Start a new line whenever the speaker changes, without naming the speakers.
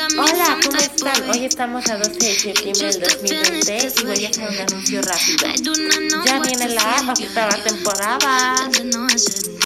Hola, ¿cómo están? Hoy estamos a 12 de septiembre del 2020 y voy a hacer un anuncio rápido. Ya viene la octava temporada.